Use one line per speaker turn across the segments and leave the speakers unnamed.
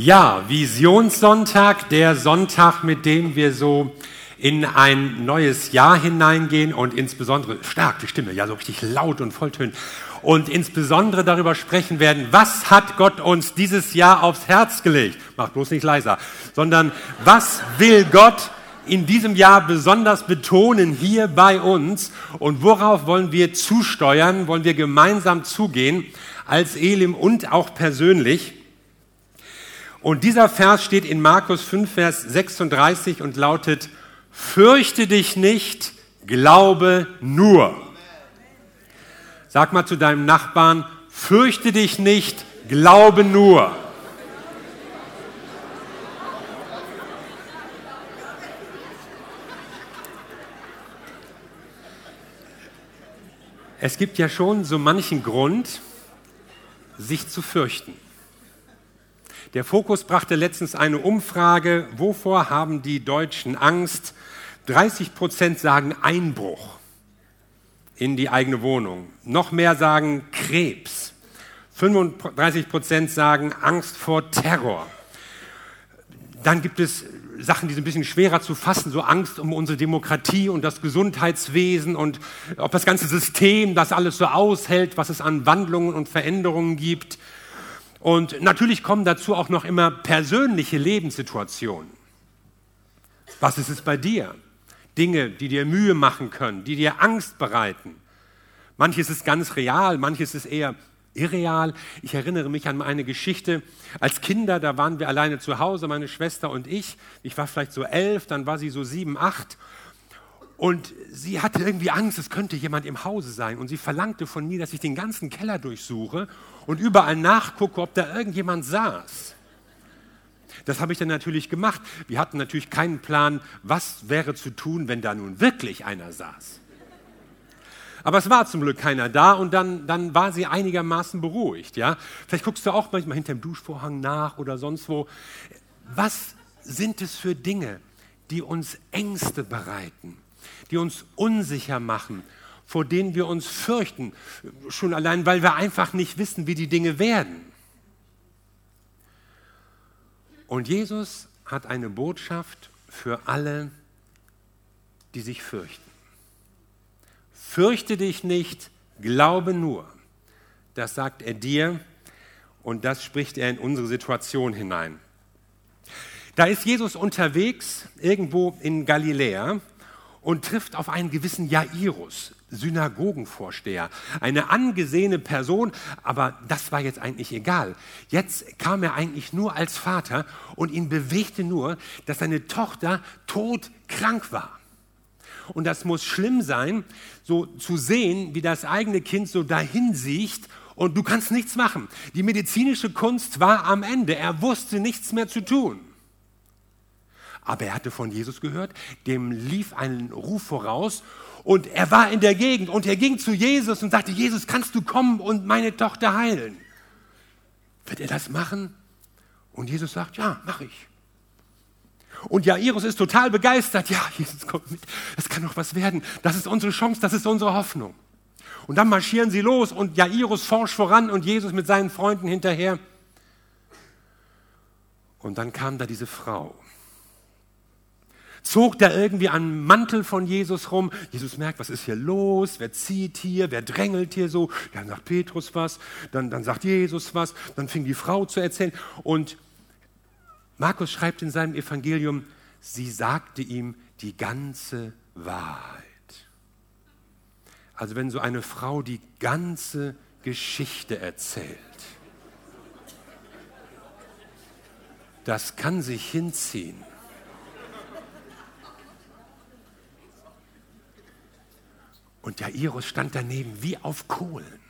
Ja, Visionssonntag, der Sonntag, mit dem wir so in ein neues Jahr hineingehen und insbesondere stark die Stimme, ja so richtig laut und volltönt und insbesondere darüber sprechen werden, was hat Gott uns dieses Jahr aufs Herz gelegt? Macht bloß nicht leiser, sondern was will Gott in diesem Jahr besonders betonen hier bei uns und worauf wollen wir zusteuern, wollen wir gemeinsam zugehen als Elim und auch persönlich? Und dieser Vers steht in Markus 5, Vers 36 und lautet, fürchte dich nicht, glaube nur. Sag mal zu deinem Nachbarn, fürchte dich nicht, glaube nur. Es gibt ja schon so manchen Grund, sich zu fürchten. Der Fokus brachte letztens eine Umfrage, wovor haben die Deutschen Angst? 30 Prozent sagen Einbruch in die eigene Wohnung. Noch mehr sagen Krebs. 35 Prozent sagen Angst vor Terror. Dann gibt es Sachen, die sind ein bisschen schwerer zu fassen, so Angst um unsere Demokratie und das Gesundheitswesen und ob das ganze System das alles so aushält, was es an Wandlungen und Veränderungen gibt. Und natürlich kommen dazu auch noch immer persönliche Lebenssituationen. Was ist es bei dir? Dinge, die dir Mühe machen können, die dir Angst bereiten. Manches ist ganz real, manches ist eher irreal. Ich erinnere mich an eine Geschichte. Als Kinder, da waren wir alleine zu Hause, meine Schwester und ich. Ich war vielleicht so elf, dann war sie so sieben, acht. Und sie hatte irgendwie Angst, es könnte jemand im Hause sein. Und sie verlangte von mir, dass ich den ganzen Keller durchsuche und überall nachgucke, ob da irgendjemand saß. Das habe ich dann natürlich gemacht. Wir hatten natürlich keinen Plan, was wäre zu tun, wenn da nun wirklich einer saß. Aber es war zum Glück keiner da und dann, dann war sie einigermaßen beruhigt. Ja? Vielleicht guckst du auch manchmal hinter dem Duschvorhang nach oder sonst wo. Was sind es für Dinge, die uns Ängste bereiten? die uns unsicher machen, vor denen wir uns fürchten, schon allein, weil wir einfach nicht wissen, wie die Dinge werden. Und Jesus hat eine Botschaft für alle, die sich fürchten. Fürchte dich nicht, glaube nur. Das sagt er dir und das spricht er in unsere Situation hinein. Da ist Jesus unterwegs irgendwo in Galiläa und trifft auf einen gewissen Jairus, Synagogenvorsteher, eine angesehene Person, aber das war jetzt eigentlich egal. Jetzt kam er eigentlich nur als Vater und ihn bewegte nur, dass seine Tochter todkrank war. Und das muss schlimm sein, so zu sehen, wie das eigene Kind so dahin sieht und du kannst nichts machen. Die medizinische Kunst war am Ende. Er wusste nichts mehr zu tun. Aber er hatte von Jesus gehört, dem lief ein Ruf voraus und er war in der Gegend und er ging zu Jesus und sagte, Jesus, kannst du kommen und meine Tochter heilen? Wird er das machen? Und Jesus sagt, ja, mache ich. Und Jairus ist total begeistert. Ja, Jesus, kommt mit. Das kann doch was werden. Das ist unsere Chance, das ist unsere Hoffnung. Und dann marschieren sie los und Jairus forscht voran und Jesus mit seinen Freunden hinterher. Und dann kam da diese Frau zog da irgendwie an Mantel von Jesus rum. Jesus merkt, was ist hier los? Wer zieht hier? Wer drängelt hier so? Dann sagt Petrus was, dann, dann sagt Jesus was, dann fing die Frau zu erzählen. Und Markus schreibt in seinem Evangelium, sie sagte ihm die ganze Wahrheit. Also wenn so eine Frau die ganze Geschichte erzählt, das kann sich hinziehen. Und Jairus stand daneben wie auf Kohlen.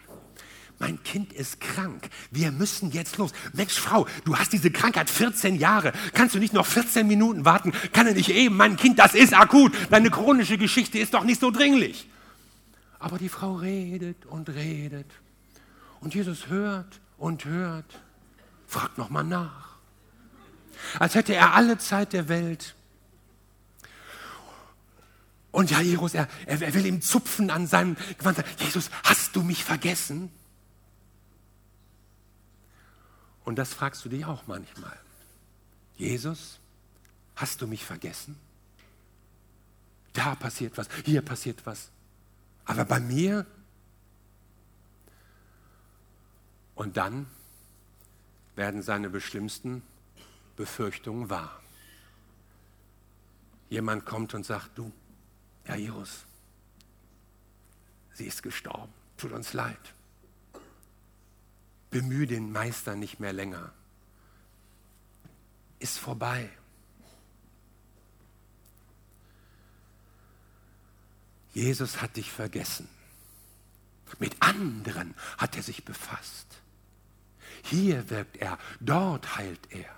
Mein Kind ist krank. Wir müssen jetzt los. Mensch, Frau, du hast diese Krankheit 14 Jahre. Kannst du nicht noch 14 Minuten warten? Kann er nicht eben? Mein Kind, das ist akut. Deine chronische Geschichte ist doch nicht so dringlich. Aber die Frau redet und redet. Und Jesus hört und hört. Fragt nochmal nach. Als hätte er alle Zeit der Welt. Und Jairus, er, er will ihm zupfen an seinem Gewand. Jesus, hast du mich vergessen? Und das fragst du dich auch manchmal. Jesus, hast du mich vergessen? Da passiert was, hier passiert was. Aber bei mir? Und dann werden seine beschlimmsten Befürchtungen wahr. Jemand kommt und sagt, du, Jairus, sie ist gestorben, tut uns leid. Bemühe den Meister nicht mehr länger. Ist vorbei. Jesus hat dich vergessen. Mit anderen hat er sich befasst. Hier wirkt er, dort heilt er.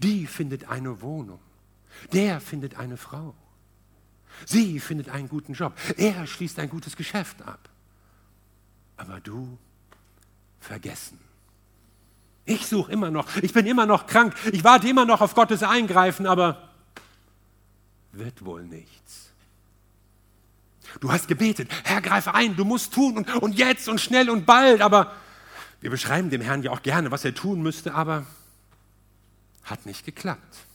Die findet eine Wohnung. Der findet eine Frau. Sie findet einen guten Job. Er schließt ein gutes Geschäft ab. Aber du vergessen. Ich suche immer noch. Ich bin immer noch krank. Ich warte immer noch auf Gottes Eingreifen, aber wird wohl nichts. Du hast gebetet, Herr, greife ein, du musst tun und, und jetzt und schnell und bald, aber wir beschreiben dem Herrn ja auch gerne, was er tun müsste, aber hat nicht geklappt.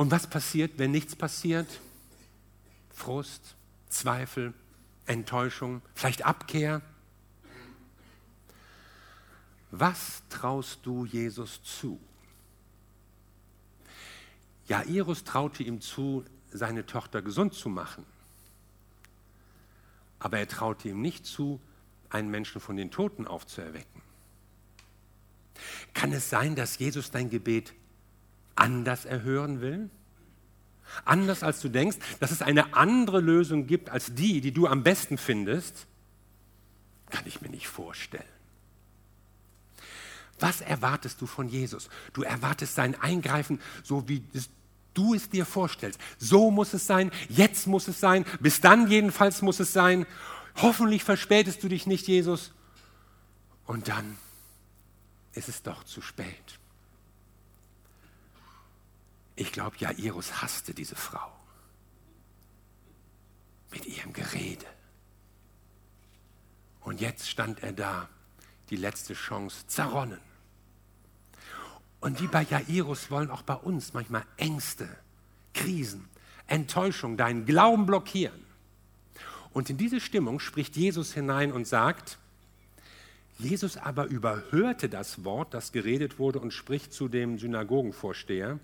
Und was passiert, wenn nichts passiert? Frust, Zweifel, Enttäuschung, vielleicht Abkehr. Was traust du Jesus zu? Jairus traute ihm zu, seine Tochter gesund zu machen. Aber er traute ihm nicht zu, einen Menschen von den Toten aufzuerwecken. Kann es sein, dass Jesus dein Gebet anders erhören will? Anders als du denkst, dass es eine andere Lösung gibt als die, die du am besten findest? Kann ich mir nicht vorstellen. Was erwartest du von Jesus? Du erwartest sein Eingreifen, so wie du es dir vorstellst. So muss es sein, jetzt muss es sein, bis dann jedenfalls muss es sein. Hoffentlich verspätest du dich nicht, Jesus. Und dann ist es doch zu spät. Ich glaube, Jairus hasste diese Frau mit ihrem Gerede. Und jetzt stand er da, die letzte Chance zerronnen. Und wie bei Jairus wollen auch bei uns manchmal Ängste, Krisen, Enttäuschung deinen Glauben blockieren. Und in diese Stimmung spricht Jesus hinein und sagt, Jesus aber überhörte das Wort, das geredet wurde, und spricht zu dem Synagogenvorsteher,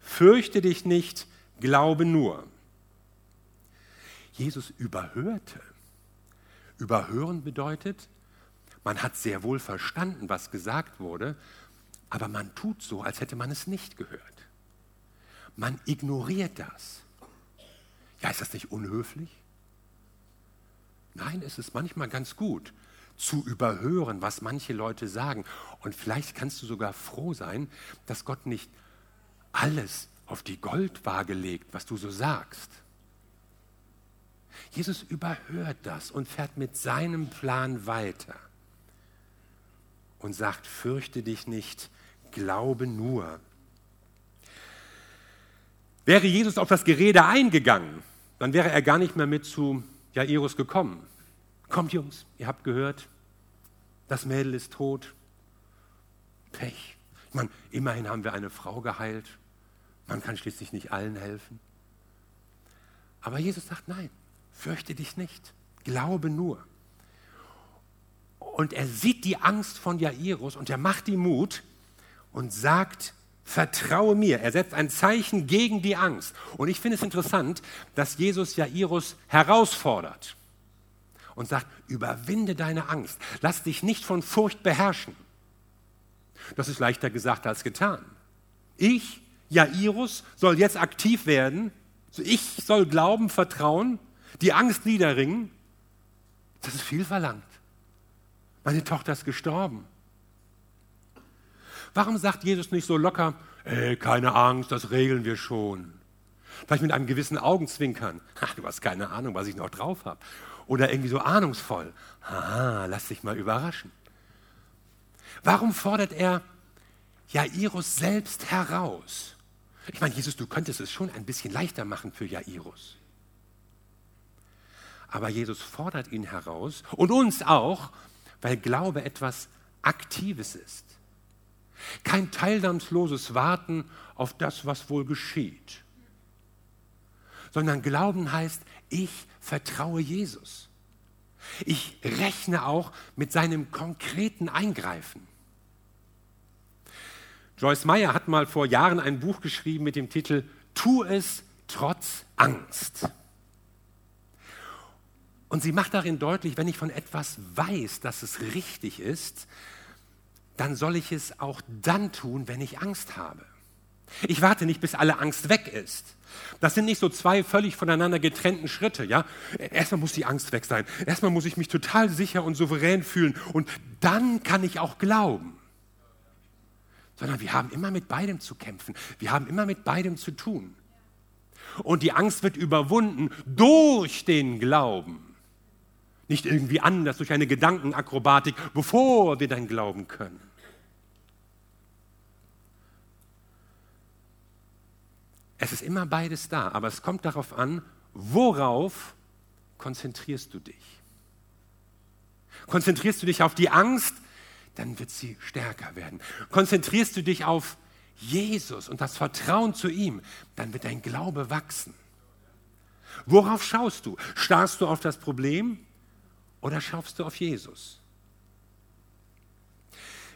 fürchte dich nicht, glaube nur. Jesus überhörte. Überhören bedeutet, man hat sehr wohl verstanden, was gesagt wurde, aber man tut so, als hätte man es nicht gehört. Man ignoriert das. Ja, ist das nicht unhöflich? Nein, es ist manchmal ganz gut zu überhören, was manche Leute sagen. Und vielleicht kannst du sogar froh sein, dass Gott nicht alles auf die Goldwaage legt, was du so sagst. Jesus überhört das und fährt mit seinem Plan weiter und sagt, fürchte dich nicht, glaube nur. Wäre Jesus auf das Gerede eingegangen, dann wäre er gar nicht mehr mit zu Jairus gekommen. Kommt Jungs, ihr habt gehört, das Mädel ist tot. Pech. Ich meine, immerhin haben wir eine Frau geheilt. Man kann schließlich nicht allen helfen. Aber Jesus sagt, nein, fürchte dich nicht, glaube nur. Und er sieht die Angst von Jairus und er macht ihm Mut und sagt, vertraue mir. Er setzt ein Zeichen gegen die Angst. Und ich finde es interessant, dass Jesus Jairus herausfordert und sagt, überwinde deine Angst. Lass dich nicht von Furcht beherrschen. Das ist leichter gesagt als getan. Ich, Jairus, soll jetzt aktiv werden. Ich soll glauben, vertrauen, die Angst niederringen. Das ist viel verlangt. Meine Tochter ist gestorben. Warum sagt Jesus nicht so locker, hey, keine Angst, das regeln wir schon? Vielleicht mit einem gewissen Augenzwinkern. Ach, du hast keine Ahnung, was ich noch drauf habe. Oder irgendwie so ahnungsvoll. Aha, lass dich mal überraschen. Warum fordert er Jairus selbst heraus? Ich meine, Jesus, du könntest es schon ein bisschen leichter machen für Jairus. Aber Jesus fordert ihn heraus und uns auch, weil Glaube etwas Aktives ist. Kein teilnahmsloses Warten auf das, was wohl geschieht. Sondern Glauben heißt, ich vertraue Jesus. Ich rechne auch mit seinem konkreten Eingreifen. Joyce Meyer hat mal vor Jahren ein Buch geschrieben mit dem Titel Tu es trotz Angst. Und sie macht darin deutlich, wenn ich von etwas weiß, dass es richtig ist, dann soll ich es auch dann tun, wenn ich Angst habe. Ich warte nicht, bis alle Angst weg ist. Das sind nicht so zwei völlig voneinander getrennten Schritte, ja? Erstmal muss die Angst weg sein. Erstmal muss ich mich total sicher und souverän fühlen und dann kann ich auch glauben. Sondern wir haben immer mit beidem zu kämpfen. Wir haben immer mit beidem zu tun. Und die Angst wird überwunden durch den Glauben. Nicht irgendwie anders, durch eine Gedankenakrobatik, bevor wir dann glauben können. Es ist immer beides da, aber es kommt darauf an, worauf konzentrierst du dich? Konzentrierst du dich auf die Angst, dann wird sie stärker werden. Konzentrierst du dich auf Jesus und das Vertrauen zu ihm, dann wird dein Glaube wachsen. Worauf schaust du? Starrst du auf das Problem oder schaust du auf Jesus?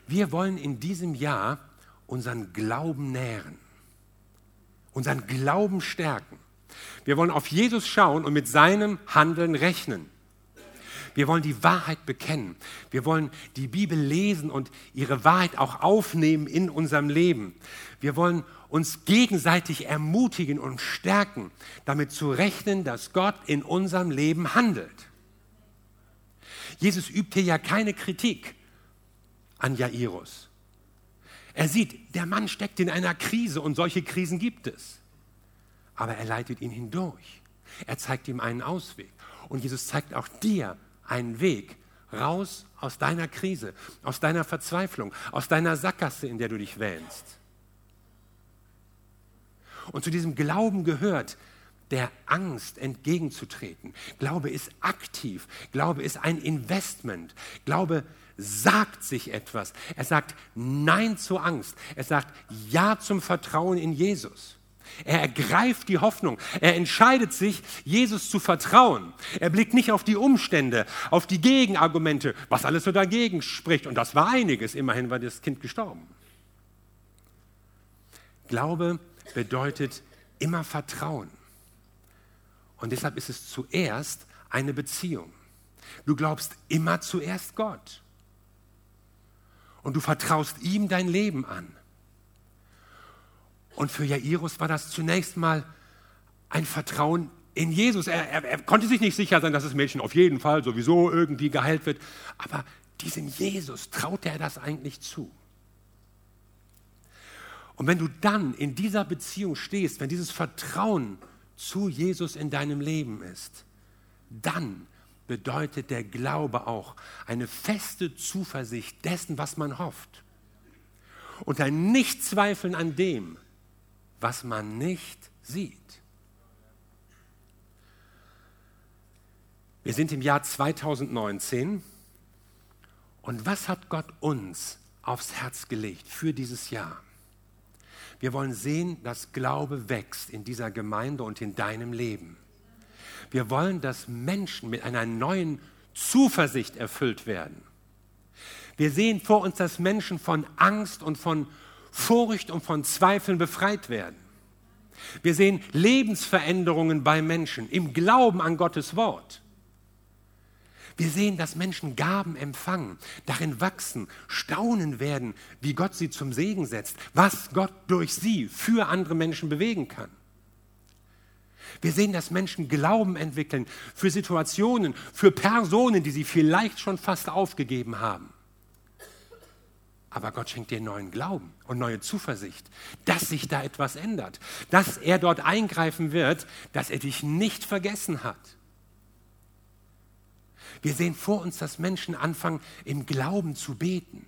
Wir wollen in diesem Jahr unseren Glauben nähren unseren Glauben stärken. Wir wollen auf Jesus schauen und mit seinem Handeln rechnen. Wir wollen die Wahrheit bekennen. Wir wollen die Bibel lesen und ihre Wahrheit auch aufnehmen in unserem Leben. Wir wollen uns gegenseitig ermutigen und stärken, damit zu rechnen, dass Gott in unserem Leben handelt. Jesus übt hier ja keine Kritik an Jairus. Er sieht, der Mann steckt in einer Krise und solche Krisen gibt es. Aber er leitet ihn hindurch. Er zeigt ihm einen Ausweg. Und Jesus zeigt auch dir einen Weg raus aus deiner Krise, aus deiner Verzweiflung, aus deiner Sackgasse, in der du dich wähnst. Und zu diesem Glauben gehört, der Angst entgegenzutreten. Glaube ist aktiv. Glaube ist ein Investment. Glaube sagt sich etwas. Er sagt Nein zur Angst. Er sagt Ja zum Vertrauen in Jesus. Er ergreift die Hoffnung. Er entscheidet sich, Jesus zu vertrauen. Er blickt nicht auf die Umstände, auf die Gegenargumente, was alles so dagegen spricht. Und das war einiges. Immerhin war das Kind gestorben. Glaube bedeutet immer Vertrauen. Und deshalb ist es zuerst eine Beziehung. Du glaubst immer zuerst Gott und du vertraust ihm dein Leben an. Und für Jairus war das zunächst mal ein Vertrauen in Jesus. Er, er, er, konnte sich nicht sicher sein, dass das Mädchen auf jeden Fall sowieso irgendwie geheilt wird. Aber diesem Jesus traute er das eigentlich zu. Und wenn du dann in dieser Beziehung stehst, wenn dieses Vertrauen zu Jesus in deinem Leben ist, dann bedeutet der Glaube auch eine feste Zuversicht dessen, was man hofft. Und ein Nichtzweifeln an dem, was man nicht sieht. Wir sind im Jahr 2019 und was hat Gott uns aufs Herz gelegt für dieses Jahr? Wir wollen sehen, dass Glaube wächst in dieser Gemeinde und in deinem Leben. Wir wollen, dass Menschen mit einer neuen Zuversicht erfüllt werden. Wir sehen vor uns, dass Menschen von Angst und von Furcht und von Zweifeln befreit werden. Wir sehen Lebensveränderungen bei Menschen im Glauben an Gottes Wort. Wir sehen, dass Menschen Gaben empfangen, darin wachsen, staunen werden, wie Gott sie zum Segen setzt, was Gott durch sie für andere Menschen bewegen kann. Wir sehen, dass Menschen Glauben entwickeln für Situationen, für Personen, die sie vielleicht schon fast aufgegeben haben. Aber Gott schenkt dir neuen Glauben und neue Zuversicht, dass sich da etwas ändert, dass er dort eingreifen wird, dass er dich nicht vergessen hat. Wir sehen vor uns, dass Menschen anfangen, im Glauben zu beten,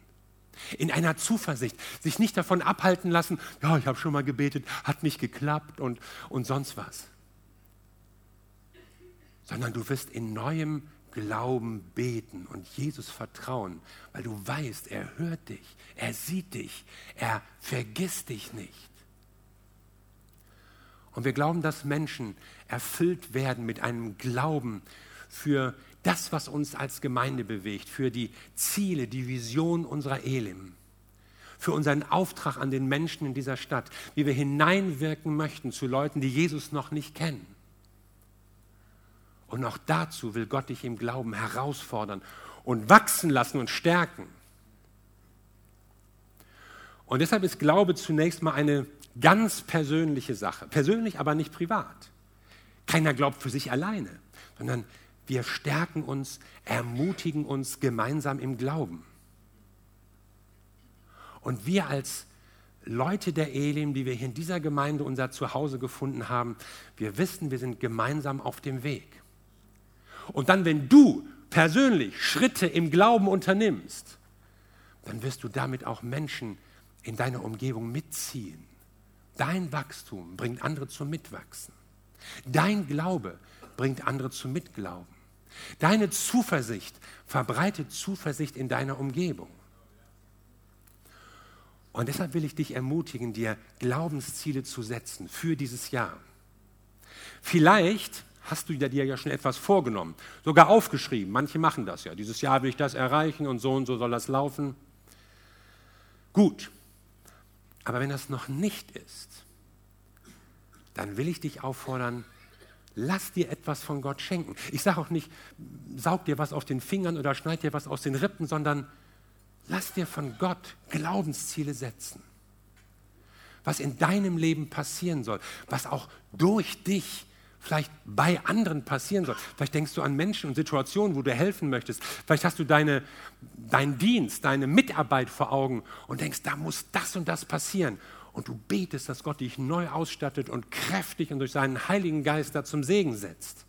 in einer Zuversicht, sich nicht davon abhalten lassen, ja, ich habe schon mal gebetet, hat nicht geklappt und, und sonst was sondern du wirst in neuem Glauben beten und Jesus vertrauen, weil du weißt, er hört dich, er sieht dich, er vergisst dich nicht. Und wir glauben, dass Menschen erfüllt werden mit einem Glauben für das, was uns als Gemeinde bewegt, für die Ziele, die Vision unserer Elim, für unseren Auftrag an den Menschen in dieser Stadt, wie wir hineinwirken möchten zu Leuten, die Jesus noch nicht kennen. Und auch dazu will Gott dich im Glauben herausfordern und wachsen lassen und stärken. Und deshalb ist Glaube zunächst mal eine ganz persönliche Sache. Persönlich, aber nicht privat. Keiner glaubt für sich alleine, sondern wir stärken uns, ermutigen uns gemeinsam im Glauben. Und wir als Leute der Elim, die wir hier in dieser Gemeinde unser Zuhause gefunden haben, wir wissen, wir sind gemeinsam auf dem Weg. Und dann, wenn du persönlich Schritte im Glauben unternimmst, dann wirst du damit auch Menschen in deiner Umgebung mitziehen. Dein Wachstum bringt andere zum Mitwachsen. Dein Glaube bringt andere zum Mitglauben. Deine Zuversicht verbreitet Zuversicht in deiner Umgebung. Und deshalb will ich dich ermutigen, dir Glaubensziele zu setzen für dieses Jahr. Vielleicht hast du dir ja schon etwas vorgenommen, sogar aufgeschrieben. Manche machen das ja. Dieses Jahr will ich das erreichen und so und so soll das laufen. Gut. Aber wenn das noch nicht ist, dann will ich dich auffordern, lass dir etwas von Gott schenken. Ich sage auch nicht, saug dir was aus den Fingern oder schneid dir was aus den Rippen, sondern lass dir von Gott Glaubensziele setzen. Was in deinem Leben passieren soll, was auch durch dich vielleicht bei anderen passieren soll. Vielleicht denkst du an Menschen und Situationen, wo du helfen möchtest. Vielleicht hast du deine, deinen Dienst, deine Mitarbeit vor Augen und denkst, da muss das und das passieren. Und du betest, dass Gott dich neu ausstattet und kräftig und durch seinen Heiligen Geist da zum Segen setzt.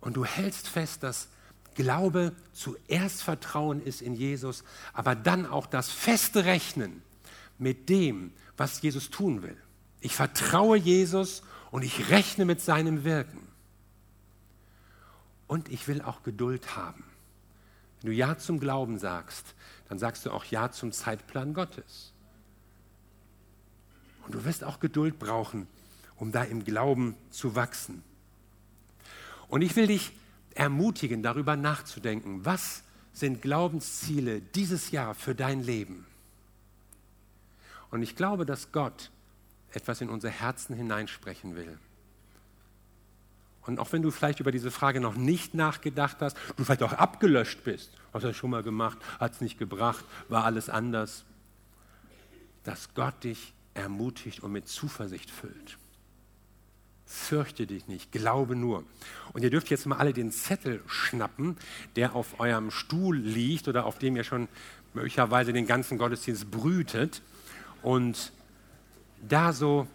Und du hältst fest, dass Glaube zuerst Vertrauen ist in Jesus, aber dann auch das feste Rechnen mit dem, was Jesus tun will. Ich vertraue Jesus und ich rechne mit seinem Wirken. Und ich will auch Geduld haben. Wenn du Ja zum Glauben sagst, dann sagst du auch Ja zum Zeitplan Gottes. Und du wirst auch Geduld brauchen, um da im Glauben zu wachsen. Und ich will dich ermutigen, darüber nachzudenken, was sind Glaubensziele dieses Jahr für dein Leben? Und ich glaube, dass Gott etwas in unser Herzen hineinsprechen will. Und auch wenn du vielleicht über diese Frage noch nicht nachgedacht hast, du vielleicht auch abgelöscht bist, hast du schon mal gemacht, hat es nicht gebracht, war alles anders, dass Gott dich ermutigt und mit Zuversicht füllt. Fürchte dich nicht, glaube nur. Und ihr dürft jetzt mal alle den Zettel schnappen, der auf eurem Stuhl liegt oder auf dem ihr schon möglicherweise den ganzen Gottesdienst brütet und da so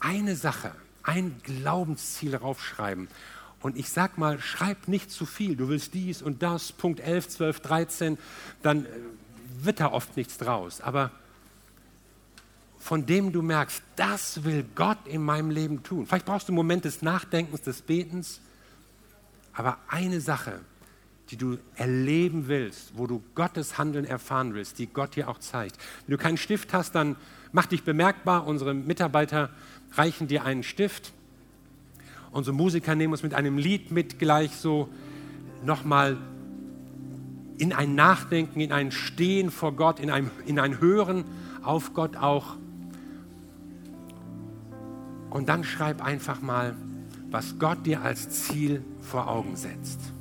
eine Sache, ein Glaubensziel raufschreiben. Und ich sag mal, schreib nicht zu viel. Du willst dies und das, Punkt 11, 12, 13, dann äh, wird da oft nichts draus. Aber von dem du merkst, das will Gott in meinem Leben tun. Vielleicht brauchst du einen Moment des Nachdenkens, des Betens, aber eine Sache, die du erleben willst, wo du Gottes Handeln erfahren willst, die Gott dir auch zeigt. Wenn du keinen Stift hast, dann mach dich bemerkbar. Unsere Mitarbeiter reichen dir einen Stift. Unsere Musiker nehmen uns mit einem Lied mit gleich so nochmal in ein Nachdenken, in ein Stehen vor Gott, in ein, in ein Hören auf Gott auch. Und dann schreib einfach mal, was Gott dir als Ziel vor Augen setzt.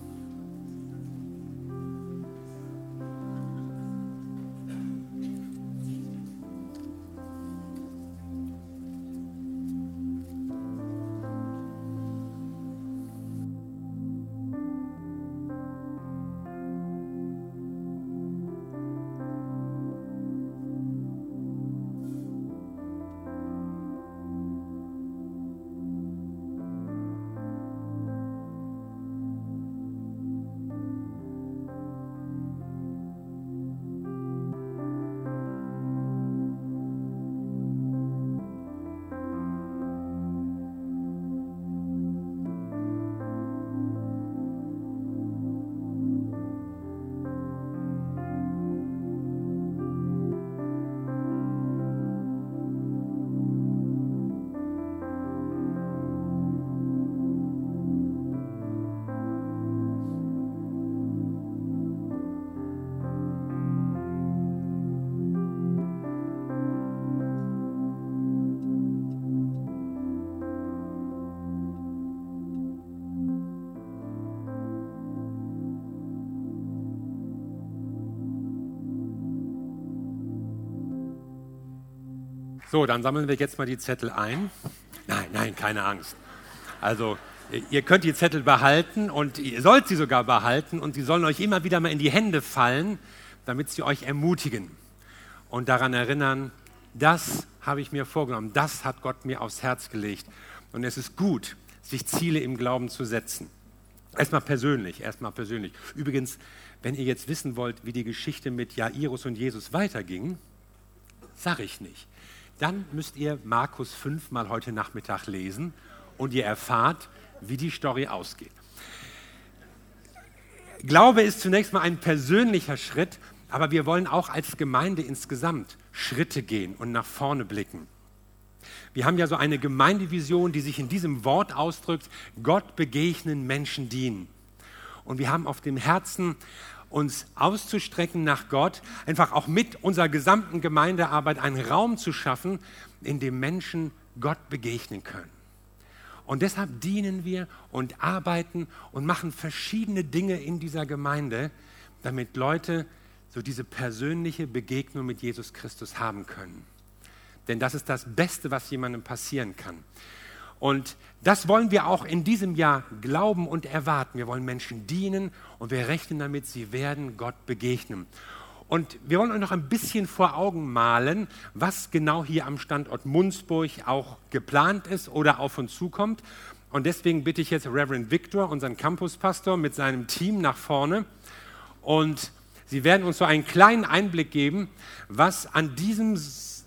So, dann sammeln wir jetzt mal die Zettel ein. Nein, nein, keine Angst. Also, ihr könnt die Zettel behalten und ihr sollt sie sogar behalten und sie sollen euch immer wieder mal in die Hände fallen, damit sie euch ermutigen und daran erinnern, das habe ich mir vorgenommen, das hat Gott mir aufs Herz gelegt. Und es ist gut, sich Ziele im Glauben zu setzen. Erstmal persönlich, erstmal persönlich. Übrigens, wenn ihr jetzt wissen wollt, wie die Geschichte mit Jairus und Jesus weiterging, sage ich nicht dann müsst ihr Markus 5 mal heute Nachmittag lesen und ihr erfahrt, wie die Story ausgeht. Glaube ist zunächst mal ein persönlicher Schritt, aber wir wollen auch als Gemeinde insgesamt Schritte gehen und nach vorne blicken. Wir haben ja so eine Gemeindevision, die sich in diesem Wort ausdrückt, Gott begegnen, Menschen dienen. Und wir haben auf dem Herzen uns auszustrecken nach Gott, einfach auch mit unserer gesamten Gemeindearbeit einen Raum zu schaffen, in dem Menschen Gott begegnen können. Und deshalb dienen wir und arbeiten und machen verschiedene Dinge in dieser Gemeinde, damit Leute so diese persönliche Begegnung mit Jesus Christus haben können. Denn das ist das Beste, was jemandem passieren kann. Und das wollen wir auch in diesem Jahr glauben und erwarten. Wir wollen Menschen dienen und wir rechnen damit, sie werden Gott begegnen. Und wir wollen euch noch ein bisschen vor Augen malen, was genau hier am Standort Munzburg auch geplant ist oder auf uns zukommt. Und deswegen bitte ich jetzt Reverend Victor, unseren Campuspastor, mit seinem Team nach vorne. Und sie werden uns so einen kleinen Einblick geben, was an diesem,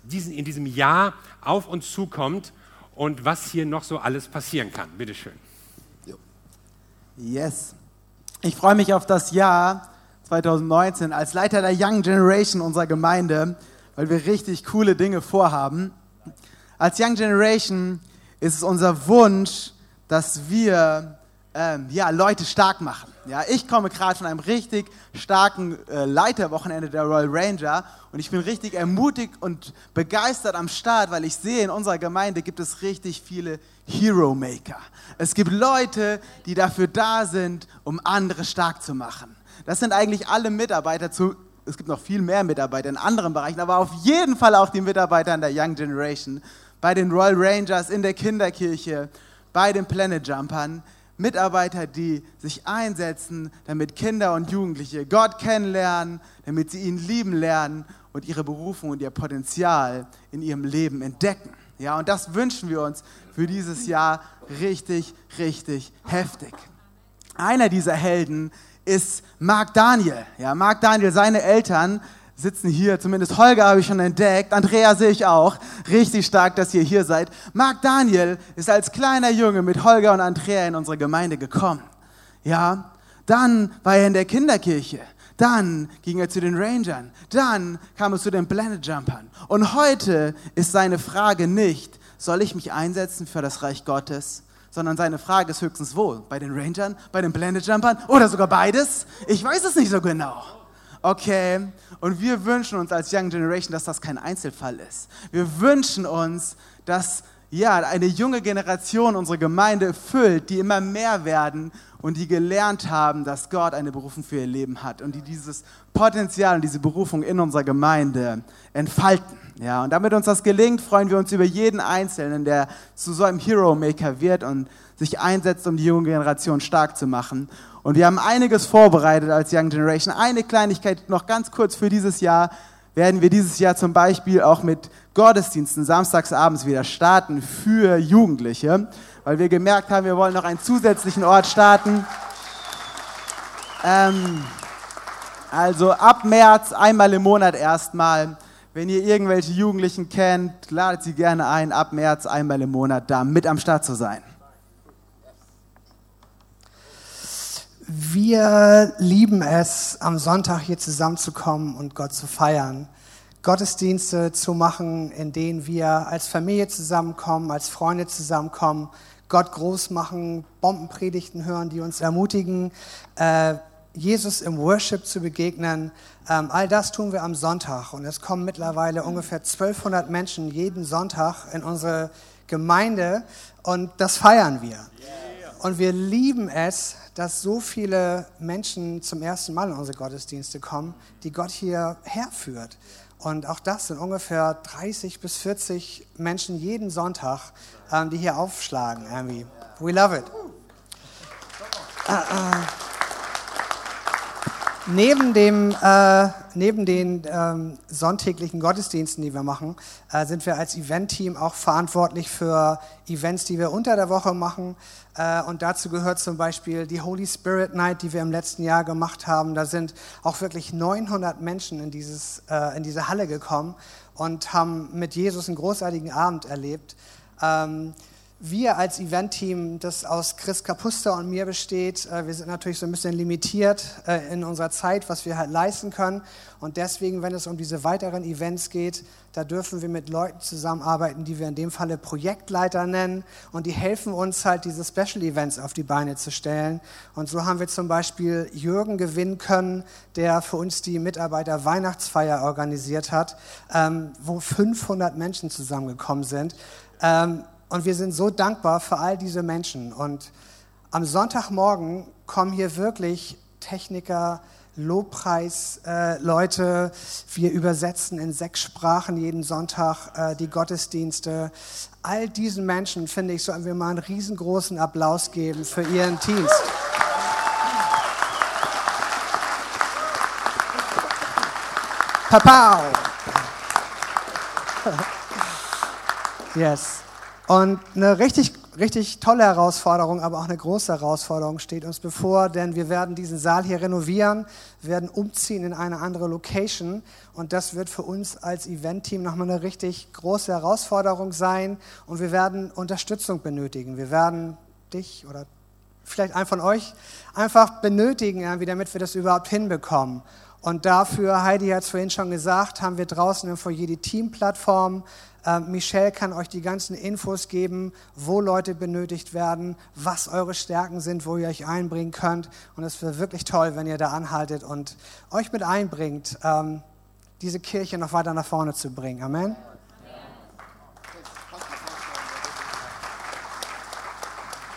diesen, in diesem Jahr auf uns zukommt und was hier noch so alles passieren kann. Bitte schön.
Yes. Ich freue mich auf das Jahr 2019 als Leiter der Young Generation unserer Gemeinde, weil wir richtig coole Dinge vorhaben. Als Young Generation ist es unser Wunsch, dass wir ähm, ja, Leute stark machen. Ja, ich komme gerade von einem richtig starken äh, Leiterwochenende der Royal Ranger und ich bin richtig ermutigt und begeistert am Start, weil ich sehe, in unserer Gemeinde gibt es richtig viele Hero Maker. Es gibt Leute, die dafür da sind, um andere stark zu machen. Das sind eigentlich alle Mitarbeiter zu, es gibt noch viel mehr Mitarbeiter in anderen Bereichen, aber auf jeden Fall auch die Mitarbeiter in der Young Generation, bei den Royal Rangers, in der Kinderkirche, bei den Planet Jumpern. Mitarbeiter, die sich einsetzen, damit Kinder und Jugendliche Gott kennenlernen, damit sie ihn lieben lernen und ihre Berufung und ihr Potenzial in ihrem Leben entdecken. Ja, und das wünschen wir uns für dieses Jahr richtig, richtig heftig. Einer dieser Helden ist Mark Daniel. Ja, Mark Daniel, seine Eltern sitzen hier, zumindest Holger habe ich schon entdeckt, Andrea sehe ich auch. Richtig stark, dass ihr hier seid. Marc Daniel ist als kleiner Junge mit Holger und Andrea in unsere Gemeinde gekommen. Ja, dann war er in der Kinderkirche. Dann ging er zu den Rangern. Dann kam er zu den Planet Jumpern. Und heute ist seine Frage nicht, soll ich mich einsetzen für das Reich Gottes? Sondern seine Frage ist höchstens wo? Bei den Rangern, bei den Planet Jumpern oder sogar beides? Ich weiß es nicht so genau. Okay, und wir wünschen uns als Young Generation, dass das kein Einzelfall ist. Wir wünschen uns, dass ja, eine junge Generation unsere Gemeinde füllt, die immer mehr werden und die gelernt haben, dass Gott eine Berufung für ihr Leben hat und die dieses Potenzial und diese Berufung in unserer Gemeinde entfalten. Ja, und damit uns das gelingt, freuen wir uns über jeden Einzelnen, der zu so einem Hero Maker wird und sich einsetzt, um die junge Generation stark zu machen. Und wir haben einiges vorbereitet als Young Generation. Eine Kleinigkeit noch ganz kurz für dieses Jahr werden wir dieses Jahr zum Beispiel auch mit Gottesdiensten samstagsabends wieder starten für Jugendliche, weil wir gemerkt haben, wir wollen noch einen zusätzlichen Ort starten. Ähm, also ab März einmal im Monat erstmal. Wenn ihr irgendwelche Jugendlichen kennt, ladet sie gerne ein, ab März einmal im Monat da mit am Start zu sein.
Wir lieben es, am Sonntag hier zusammenzukommen und Gott zu feiern. Gottesdienste zu machen, in denen wir als Familie zusammenkommen, als Freunde zusammenkommen, Gott groß machen, Bombenpredigten hören, die uns ermutigen, äh, Jesus im Worship zu begegnen. Ähm, all das tun wir am Sonntag. Und es kommen mittlerweile ungefähr 1200 Menschen jeden Sonntag in unsere Gemeinde und das feiern wir. Und wir lieben es, dass so viele Menschen zum ersten Mal in unsere Gottesdienste kommen, die Gott hier herführt. Und auch das sind ungefähr 30 bis 40 Menschen jeden Sonntag, ähm, die hier aufschlagen. Irgendwie. We love it. Uh, uh. Neben, dem, äh, neben den ähm, sonntäglichen Gottesdiensten, die wir machen, äh, sind wir als Event-Team auch verantwortlich für Events, die wir unter der Woche machen. Äh, und dazu gehört zum Beispiel die Holy Spirit Night, die wir im letzten Jahr gemacht haben. Da sind auch wirklich 900 Menschen in, dieses, äh, in diese Halle gekommen und haben mit Jesus einen großartigen Abend erlebt. Wir als Event-Team, das aus Chris Kapuster und mir besteht, äh, wir sind natürlich so ein bisschen limitiert äh, in unserer Zeit, was wir halt leisten können. Und deswegen, wenn es um diese weiteren Events geht, da dürfen wir mit Leuten zusammenarbeiten, die wir in dem Falle Projektleiter nennen. Und die helfen uns halt, diese Special Events auf die Beine zu stellen. Und so haben wir zum Beispiel Jürgen gewinnen können, der für uns die Mitarbeiter Weihnachtsfeier organisiert hat, ähm, wo 500 Menschen zusammengekommen sind. Ähm, und wir sind so dankbar für all diese Menschen. Und am Sonntagmorgen kommen hier wirklich Techniker, Lobpreis-Leute. Äh, wir übersetzen in sechs Sprachen jeden Sonntag äh, die Gottesdienste. All diesen Menschen, finde ich, sollten wir mal einen riesengroßen Applaus geben für ihren Dienst. Papau! Yes. Und eine richtig, richtig tolle Herausforderung, aber auch eine große Herausforderung steht uns bevor, denn wir werden diesen Saal hier renovieren, werden umziehen in eine andere Location und das wird für uns als Event-Team nochmal eine richtig große Herausforderung sein und wir werden Unterstützung benötigen. Wir werden dich oder vielleicht einen von euch einfach benötigen, irgendwie, damit wir das überhaupt hinbekommen. Und dafür, Heidi hat es vorhin schon gesagt, haben wir draußen im Foyer die Team-Plattform, ähm, Michelle kann euch die ganzen Infos geben, wo Leute benötigt werden, was eure Stärken sind, wo ihr euch einbringen könnt. Und es wäre wirklich toll, wenn ihr da anhaltet und euch mit einbringt, ähm, diese Kirche noch weiter nach vorne zu bringen. Amen.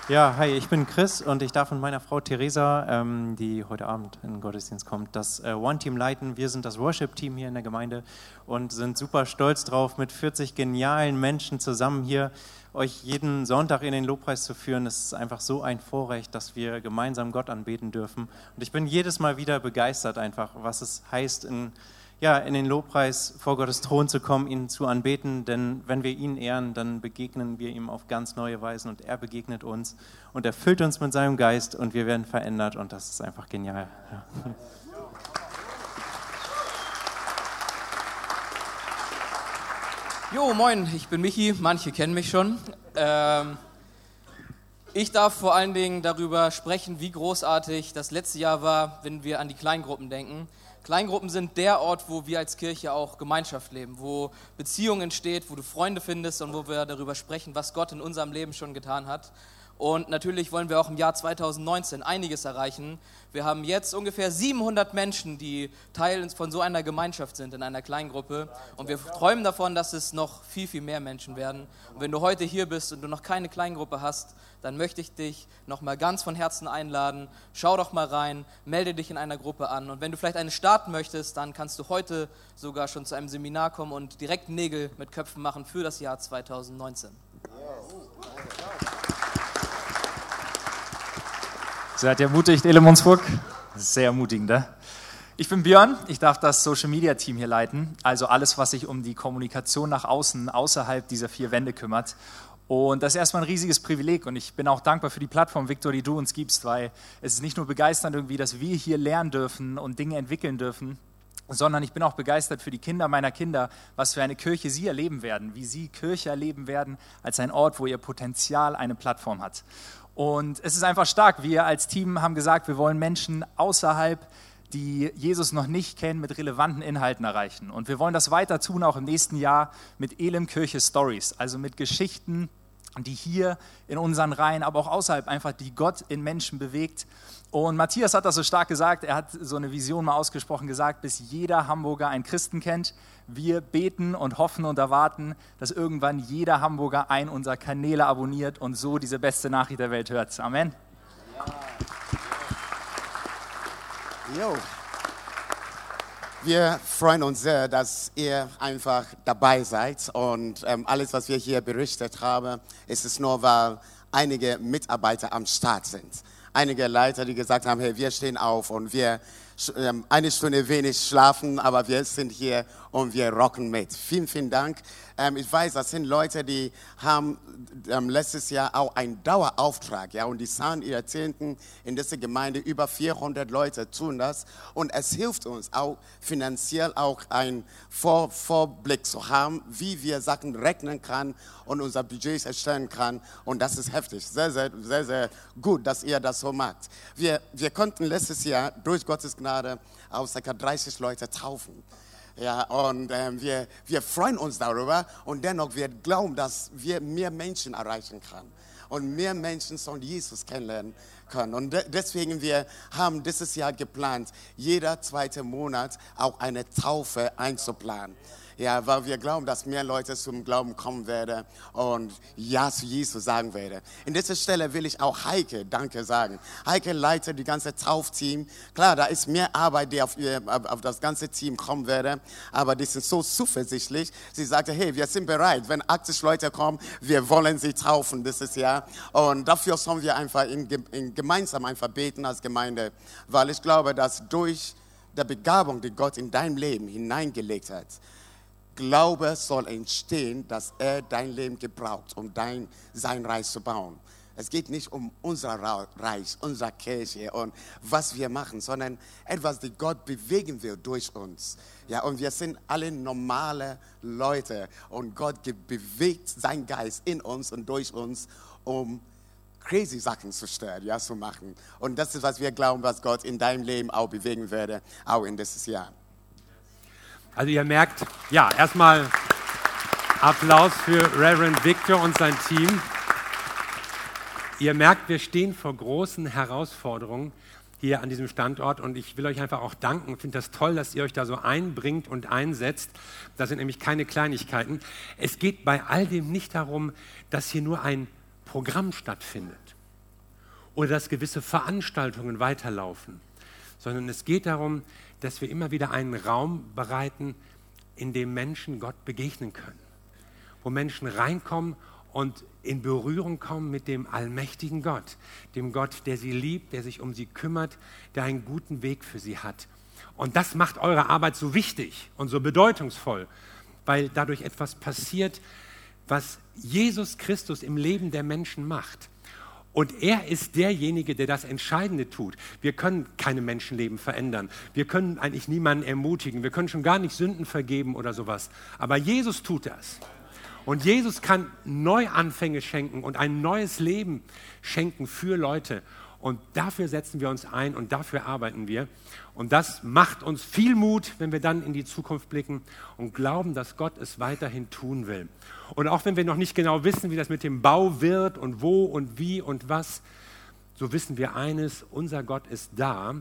Ja, hi, ich bin Chris und ich darf von meiner Frau Theresa, ähm, die heute Abend in den Gottesdienst kommt, das äh, One-Team leiten. Wir sind das Worship-Team hier in der Gemeinde und sind super stolz drauf, mit 40 genialen Menschen zusammen hier euch jeden Sonntag in den Lobpreis zu führen. Es ist einfach so ein Vorrecht, dass wir gemeinsam Gott anbeten dürfen. Und ich bin jedes Mal wieder begeistert einfach, was es heißt, in ja, in den Lobpreis vor Gottes Thron zu kommen, ihn zu anbeten, denn wenn wir ihn ehren, dann begegnen wir ihm auf ganz neue Weisen und er begegnet uns und erfüllt uns mit seinem Geist und wir werden verändert und das ist einfach genial. Ja.
Jo, moin, ich bin Michi, manche kennen mich schon. Ähm, ich darf vor allen Dingen darüber sprechen, wie großartig das letzte Jahr war, wenn wir an die Kleingruppen denken. Kleingruppen sind der Ort, wo wir als Kirche auch Gemeinschaft leben, wo Beziehung entsteht, wo du Freunde findest und wo wir darüber sprechen, was Gott in unserem Leben schon getan hat. Und natürlich wollen wir auch im Jahr 2019 einiges erreichen. Wir haben jetzt ungefähr 700 Menschen, die Teil von so einer Gemeinschaft sind, in einer Kleingruppe. Und wir träumen davon, dass es noch viel, viel mehr Menschen werden. Und wenn du heute hier bist und du noch keine Kleingruppe hast, dann möchte ich dich noch mal ganz von Herzen einladen. Schau doch mal rein, melde dich in einer Gruppe an. Und wenn du vielleicht eine starten möchtest, dann kannst du heute sogar schon zu einem Seminar kommen und direkt Nägel mit Köpfen machen für das Jahr 2019.
Seid ihr ermutigt, Elemonsburg? Sehr ermutigend, ne? Ich bin Björn, ich darf das Social Media Team hier leiten, also alles, was sich um die Kommunikation nach außen, außerhalb dieser vier Wände kümmert. Und das ist erstmal ein riesiges Privileg und ich bin auch dankbar für die Plattform, Victor, die du uns gibst, weil es ist nicht nur begeisternd irgendwie, dass wir hier lernen dürfen und Dinge entwickeln dürfen, sondern ich bin auch begeistert für die Kinder meiner Kinder, was für eine Kirche sie erleben werden, wie sie Kirche erleben werden als ein Ort, wo ihr Potenzial eine Plattform hat. Und es ist einfach stark. Wir als Team haben gesagt, wir wollen Menschen außerhalb, die Jesus noch nicht kennen, mit relevanten Inhalten erreichen. Und wir wollen das weiter tun, auch im nächsten Jahr mit Elim Kirche Stories, also mit Geschichten, die hier in unseren Reihen, aber auch außerhalb einfach, die Gott in Menschen bewegt. Und Matthias hat das so stark gesagt, er hat so eine Vision mal ausgesprochen gesagt, bis jeder Hamburger einen Christen kennt, wir beten und hoffen und erwarten, dass irgendwann jeder Hamburger einen unserer Kanäle abonniert und so diese beste Nachricht der Welt hört. Amen. Ja.
Wir freuen uns sehr, dass ihr einfach dabei seid und ähm, alles, was wir hier berichtet haben, ist es nur, weil einige Mitarbeiter am Start sind. Einige Leiter, die gesagt haben, hey, wir stehen auf und wir ähm, eine Stunde wenig schlafen, aber wir sind hier und wir rocken mit. Vielen, vielen Dank. Ähm, ich weiß, das sind Leute, die haben ähm, letztes Jahr auch einen Dauerauftrag, ja, und die sahen ihre Zehnten in dieser Gemeinde. Über 400 Leute tun das und es hilft uns auch finanziell auch einen Vor Vorblick zu haben, wie wir Sachen rechnen kann und unser Budget erstellen kann und das ist heftig. Sehr, sehr, sehr, sehr gut, dass ihr das so macht. Wir, wir konnten letztes Jahr durch Gottes Gnade auch ca. 30 Leute taufen. Ja, und ähm, wir, wir freuen uns darüber und dennoch wir glauben, dass wir mehr Menschen erreichen können und mehr Menschen von Jesus kennenlernen können. Und de deswegen wir haben dieses Jahr geplant, jeder zweite Monat auch eine Taufe einzuplanen. Ja, weil wir glauben, dass mehr Leute zum Glauben kommen werden und Ja zu Jesus sagen werden. In dieser Stelle will ich auch Heike Danke sagen. Heike leitet die ganze Taufteam. Klar, da ist mehr Arbeit, die auf, ihr, auf das ganze Team kommen werde, aber die sind so zuversichtlich. Sie sagte, hey, wir sind bereit. Wenn 80 Leute kommen, wir wollen sie taufen dieses Jahr. Und dafür sollen wir einfach in, in gemeinsam einfach beten als Gemeinde, weil ich glaube, dass durch der Begabung, die Gott in dein Leben hineingelegt hat, Glaube soll entstehen, dass er dein Leben gebraucht, um dein, sein Reich zu bauen. Es geht nicht um unser Reich, unsere Kirche und was wir machen, sondern etwas, das Gott bewegen will durch uns. Ja, und wir sind alle normale Leute und Gott bewegt sein Geist in uns und durch uns, um crazy Sachen zu stellen, ja, zu machen. Und das ist, was wir glauben, was Gott in deinem Leben auch bewegen werde, auch in dieses Jahr.
Also ihr merkt, ja, erstmal Applaus für Reverend Victor und sein Team. Ihr merkt, wir stehen vor großen Herausforderungen hier an diesem Standort und ich will euch einfach auch danken. Ich finde das toll, dass ihr euch da so einbringt und einsetzt. Das sind nämlich keine Kleinigkeiten. Es geht bei all dem nicht darum, dass hier nur ein Programm stattfindet oder dass gewisse Veranstaltungen weiterlaufen, sondern es geht darum, dass wir immer wieder einen Raum bereiten, in dem Menschen Gott begegnen können, wo Menschen reinkommen und in Berührung kommen mit dem allmächtigen Gott, dem Gott, der sie liebt, der sich um sie kümmert, der einen guten Weg für sie hat. Und das macht eure Arbeit so wichtig und so bedeutungsvoll, weil dadurch etwas passiert, was Jesus Christus im Leben der Menschen macht. Und er ist derjenige, der das Entscheidende tut. Wir können keine Menschenleben verändern. Wir können eigentlich niemanden ermutigen. Wir können schon gar nicht Sünden vergeben oder sowas. Aber Jesus tut das. Und Jesus kann Neuanfänge schenken und ein neues Leben schenken für Leute. Und dafür setzen wir uns ein und dafür arbeiten wir. Und das macht uns viel Mut, wenn wir dann in die Zukunft blicken und glauben, dass Gott es weiterhin tun will. Und auch wenn wir noch nicht genau wissen, wie das mit dem Bau wird und wo und wie und was, so wissen wir eines, unser Gott ist da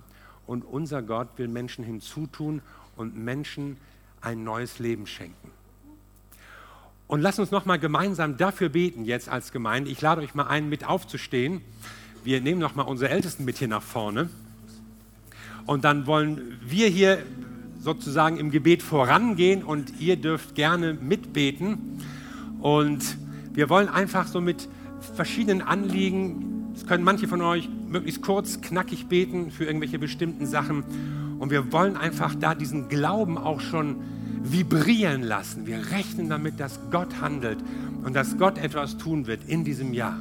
und unser Gott will Menschen hinzutun und Menschen ein neues Leben schenken. Und lasst uns nochmal gemeinsam dafür beten jetzt als Gemeinde. Ich lade euch mal ein, mit aufzustehen. Wir nehmen nochmal unsere Ältesten mit hier nach vorne. Und dann wollen wir hier sozusagen im Gebet vorangehen und ihr dürft gerne mitbeten. Und wir wollen einfach so mit verschiedenen Anliegen, es können manche von euch möglichst kurz, knackig beten für irgendwelche bestimmten Sachen. Und wir wollen einfach da diesen Glauben auch schon vibrieren lassen. Wir rechnen damit, dass Gott handelt und dass Gott etwas tun wird in diesem Jahr.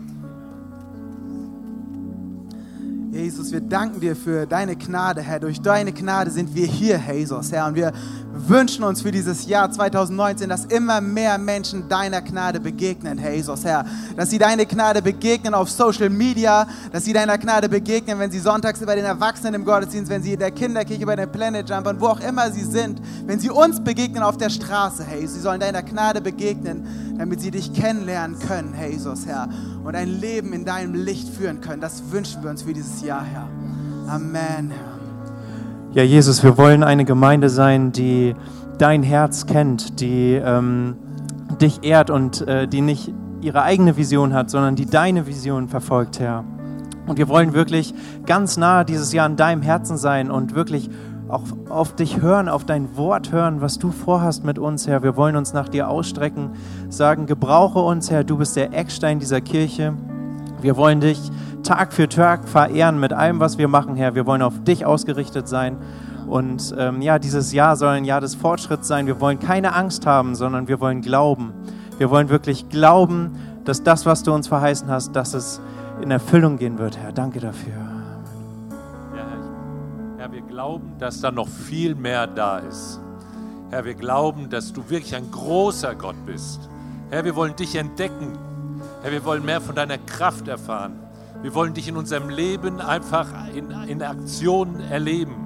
Jesus, wir danken dir für deine Gnade, Herr. Durch deine Gnade sind wir hier, Jesus, Herr. Und wir wünschen uns für dieses Jahr 2019, dass immer mehr Menschen deiner Gnade begegnen, Jesus, Herr. Dass sie deine Gnade begegnen auf Social Media, dass sie deiner Gnade begegnen, wenn sie sonntags bei den Erwachsenen im Gottesdienst, wenn sie in der Kinderkirche bei den Planet Jumpern, wo auch immer sie sind, wenn sie uns begegnen auf der Straße, Jesus. Sie sollen deiner Gnade begegnen, damit sie dich kennenlernen können, Herr Jesus, Herr. Und ein Leben in deinem Licht führen können. Das wünschen wir uns für dieses Jahr, Herr. Amen.
Ja, Jesus, wir wollen eine Gemeinde sein, die dein Herz kennt, die ähm, dich ehrt und äh, die nicht ihre eigene Vision hat, sondern die deine Vision verfolgt, Herr. Und wir wollen wirklich ganz nah dieses Jahr in deinem Herzen sein und wirklich auch auf dich hören, auf dein Wort hören, was du vorhast mit uns, Herr. Wir wollen uns nach dir ausstrecken, sagen, gebrauche uns, Herr, du bist der Eckstein dieser Kirche. Wir wollen dich Tag für Tag verehren mit allem, was wir machen, Herr. Wir wollen auf dich ausgerichtet sein. Und ähm, ja, dieses Jahr soll ein Jahr des Fortschritts sein. Wir wollen keine Angst haben, sondern wir wollen glauben. Wir wollen wirklich glauben, dass das, was du uns verheißen hast, dass es in Erfüllung gehen wird, Herr. Danke dafür.
Herr, wir glauben, dass da noch viel mehr da ist. Herr, wir glauben, dass du wirklich ein großer Gott bist. Herr, wir wollen dich entdecken. Herr, wir wollen mehr von deiner Kraft erfahren. Wir wollen dich in unserem Leben einfach in, in Aktion erleben.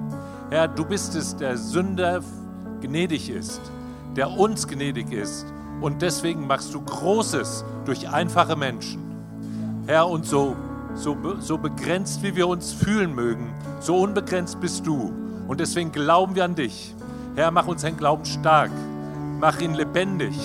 Herr, du bist es, der Sünder gnädig ist, der uns gnädig ist. Und deswegen machst du Großes durch einfache Menschen. Herr, und so, so, so begrenzt, wie wir uns fühlen mögen, so unbegrenzt bist du. Und deswegen glauben wir an dich. Herr, mach uns einen Glauben stark. Mach ihn lebendig.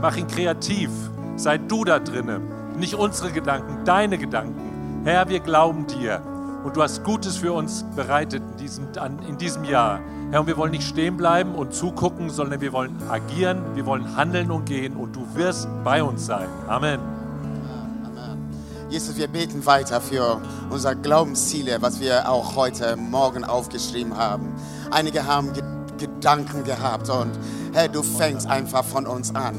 Mach ihn kreativ. Sei du da drinne. Nicht unsere Gedanken, deine Gedanken. Herr, wir glauben dir. Und du hast Gutes für uns bereitet in diesem, in diesem Jahr. Herr, und wir wollen nicht stehen bleiben und zugucken, sondern wir wollen agieren, wir wollen handeln und gehen. Und du wirst bei uns sein. Amen.
Jesus, wir beten weiter für unsere Glaubensziele, was wir auch heute Morgen aufgeschrieben haben. Einige haben Gedanken gehabt und Herr, du fängst einfach von uns an.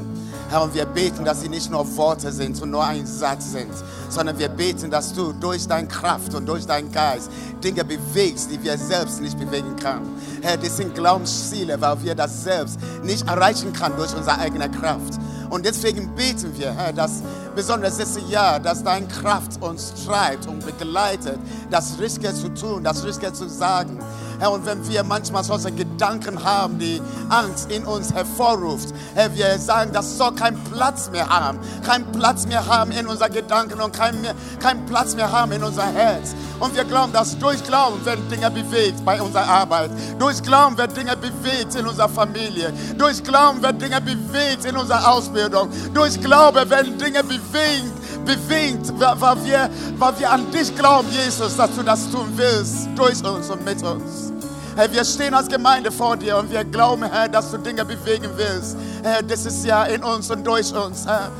Herr, und wir beten, dass sie nicht nur Worte sind und nur ein Satz sind, sondern wir beten, dass du durch deine Kraft und durch deinen Geist Dinge bewegst, die wir selbst nicht bewegen können. Herr, das sind Glaubensziele, weil wir das selbst nicht erreichen können durch unsere eigene Kraft. Und deswegen beten wir, Herr, dass besonders dieses Jahr, dass deine Kraft uns treibt und begleitet, das Richtige zu tun, das Richtige zu sagen. Herr, und wenn wir manchmal solche Gedanken haben, die Angst in uns hervorruft, Herr, wir sagen, das soll keinen Platz mehr haben, keinen Platz mehr haben in unseren Gedanken und keinen, keinen Platz mehr haben in unser Herz. Und wir glauben, dass durch Glauben werden Dinge bewegt bei unserer Arbeit. Durch Glauben werden Dinge bewegt in unserer Familie. Durch Glauben werden Dinge bewegt in unserer Ausbildung. Durch Glaube werden Dinge bewegt, bewegt weil, wir, weil wir an dich glauben, Jesus, dass du das tun willst, durch uns und mit uns. Herr, wir stehen als Gemeinde vor dir und wir glauben, Herr, dass du Dinge bewegen willst. Herr, das ist ja in uns und durch uns, Herr.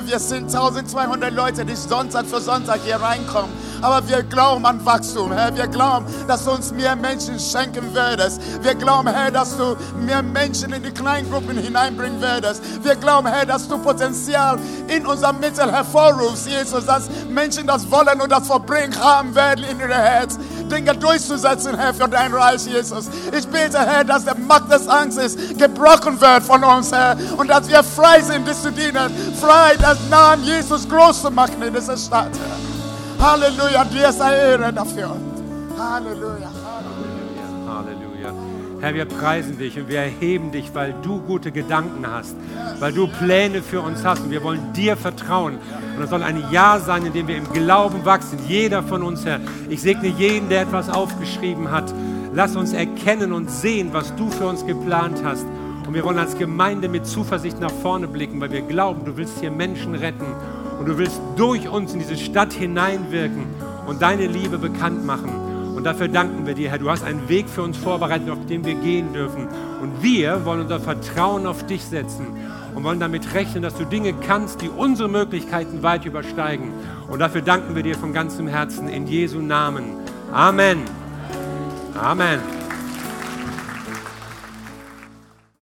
Wir sind 1200 Leute, die Sonntag für Sonntag hier reinkommen. Aber wir glauben an Wachstum, Herr. Wir glauben, dass du uns mehr Menschen schenken würdest. Wir glauben, Herr, dass du mehr Menschen in die Kleingruppen hineinbringen würdest. Wir glauben, Herr, dass du Potenzial in unserem Mittel hervorrufst, Jesus, dass Menschen das Wollen und das Verbringen haben werden in ihr Herz. Dinge durchzusetzen, Herr, für dein Reich, Jesus. Ich bete, Herr, dass der Macht des Angstes gebrochen wird von uns, Herr, und dass wir frei sind, dich zu dienen. Frei, das Namen Jesus groß zu machen in dieser Stadt, Herr. Halleluja, dir sei Ehre dafür.
Halleluja. Herr, wir preisen dich und wir erheben dich, weil du gute Gedanken hast, weil du Pläne für uns hast und wir wollen dir vertrauen. Und es soll ein Jahr sein, in dem wir im Glauben wachsen, jeder von uns, Herr. Ich segne jeden, der etwas aufgeschrieben hat. Lass uns erkennen und sehen, was du für uns geplant hast. Und wir wollen als Gemeinde mit Zuversicht nach vorne blicken, weil wir glauben, du willst hier Menschen retten und du willst durch uns in diese Stadt hineinwirken und deine Liebe bekannt machen. Und dafür danken wir dir, Herr. Du hast einen Weg für uns vorbereitet, auf den wir gehen dürfen. Und wir wollen unser Vertrauen auf dich setzen und wollen damit rechnen, dass du Dinge kannst, die unsere Möglichkeiten weit übersteigen. Und dafür danken wir dir von ganzem Herzen in Jesu Namen. Amen. Amen.